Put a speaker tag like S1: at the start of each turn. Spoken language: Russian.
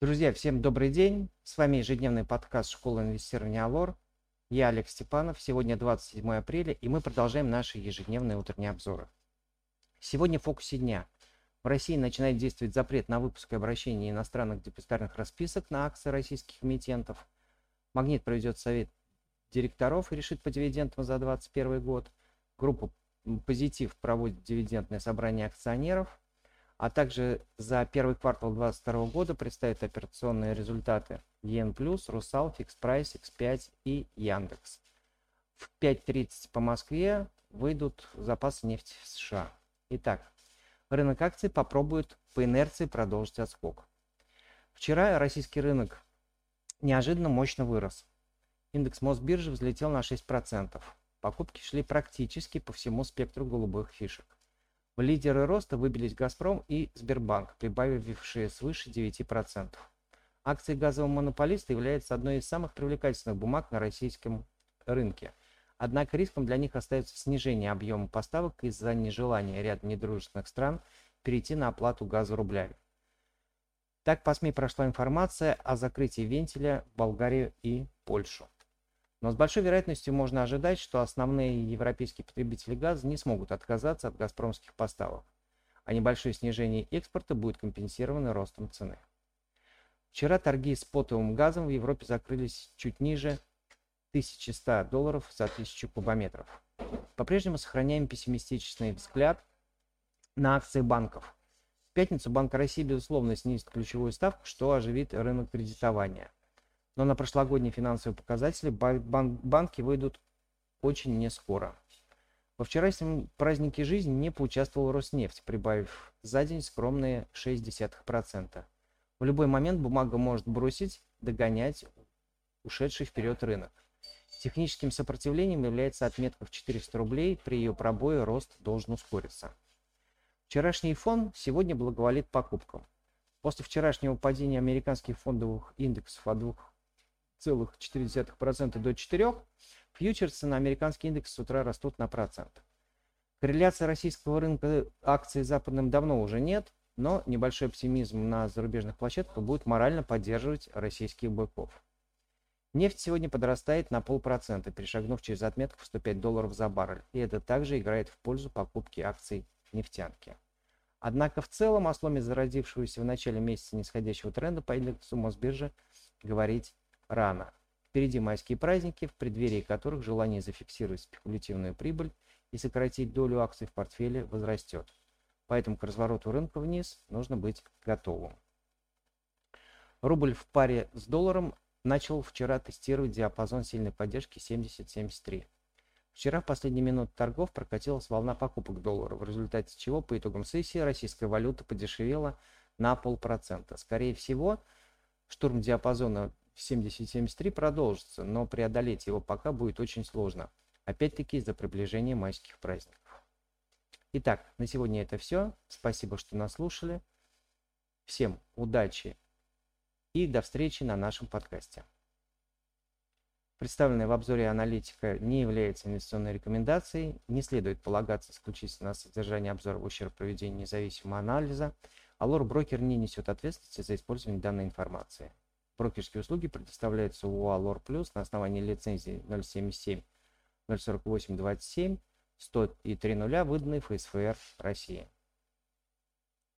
S1: Друзья, всем добрый день. С вами ежедневный подкаст школы инвестирования Алор. Я Олег Степанов. Сегодня 27 апреля, и мы продолжаем наши ежедневные утренние обзоры. Сегодня в фокусе дня. В России начинает действовать запрет на выпуск и обращение иностранных депозитарных расписок на акции российских эмитентов. Магнит проведет совет директоров и решит по дивидендам за 2021 год. Группа «Позитив» проводит дивидендное собрание акционеров – а также за первый квартал 2022 года представят операционные результаты ЕН+, Русал, Fix Price, X5 и Яндекс. В 5.30 по Москве выйдут запасы нефти в США. Итак, рынок акций попробует по инерции продолжить отскок. Вчера российский рынок неожиданно мощно вырос. Индекс Мосбиржи взлетел на 6%. Покупки шли практически по всему спектру голубых фишек. В лидеры роста выбились «Газпром» и «Сбербанк», прибавившие свыше 9%. Акции газового монополиста являются одной из самых привлекательных бумаг на российском рынке. Однако риском для них остается снижение объема поставок из-за нежелания ряда недружественных стран перейти на оплату газа рублями. Так по СМИ прошла информация о закрытии вентиля в Болгарию и Польшу. Но с большой вероятностью можно ожидать, что основные европейские потребители газа не смогут отказаться от газпромских поставок, а небольшое снижение экспорта будет компенсировано ростом цены. Вчера торги с потовым газом в Европе закрылись чуть ниже 1100 долларов за 1000 кубометров. По-прежнему сохраняем пессимистичный взгляд на акции банков. В пятницу Банк России, безусловно, снизит ключевую ставку, что оживит рынок кредитования но на прошлогодние финансовые показатели банки выйдут очень не скоро. Во вчерашнем празднике жизни не поучаствовал Роснефть, прибавив за день скромные 0,6%. В любой момент бумага может бросить, догонять ушедший вперед рынок. Техническим сопротивлением является отметка в 400 рублей, при ее пробое рост должен ускориться. Вчерашний фон сегодня благоволит покупкам. После вчерашнего падения американских фондовых индексов от двух 0,4% до 4%, фьючерсы на американский индекс с утра растут на процент. Корреляция российского рынка акций с западным давно уже нет, но небольшой оптимизм на зарубежных площадках будет морально поддерживать российских быков. Нефть сегодня подрастает на полпроцента, перешагнув через отметку в 105 долларов за баррель, и это также играет в пользу покупки акций нефтянки. Однако в целом о сломе зародившегося в начале месяца нисходящего тренда по индексу Мосбиржи говорить рано. Впереди майские праздники, в преддверии которых желание зафиксировать спекулятивную прибыль и сократить долю акций в портфеле возрастет. Поэтому к развороту рынка вниз нужно быть готовым. Рубль в паре с долларом начал вчера тестировать диапазон сильной поддержки 70-73. Вчера в последние минуты торгов прокатилась волна покупок доллара, в результате чего по итогам сессии российская валюта подешевела на полпроцента. Скорее всего, штурм диапазона 70-73 продолжится, но преодолеть его пока будет очень сложно. Опять-таки из-за приближения майских праздников. Итак, на сегодня это все. Спасибо, что нас слушали. Всем удачи и до встречи на нашем подкасте. Представленная в обзоре аналитика не является инвестиционной рекомендацией, не следует полагаться исключительно на содержание обзора в ущерб проведению независимого анализа, а лор-брокер не несет ответственности за использование данной информации. Брокерские услуги предоставляются у Alor Plus на основании лицензии 077 048 27 100 и 30 выданной ФСФР России.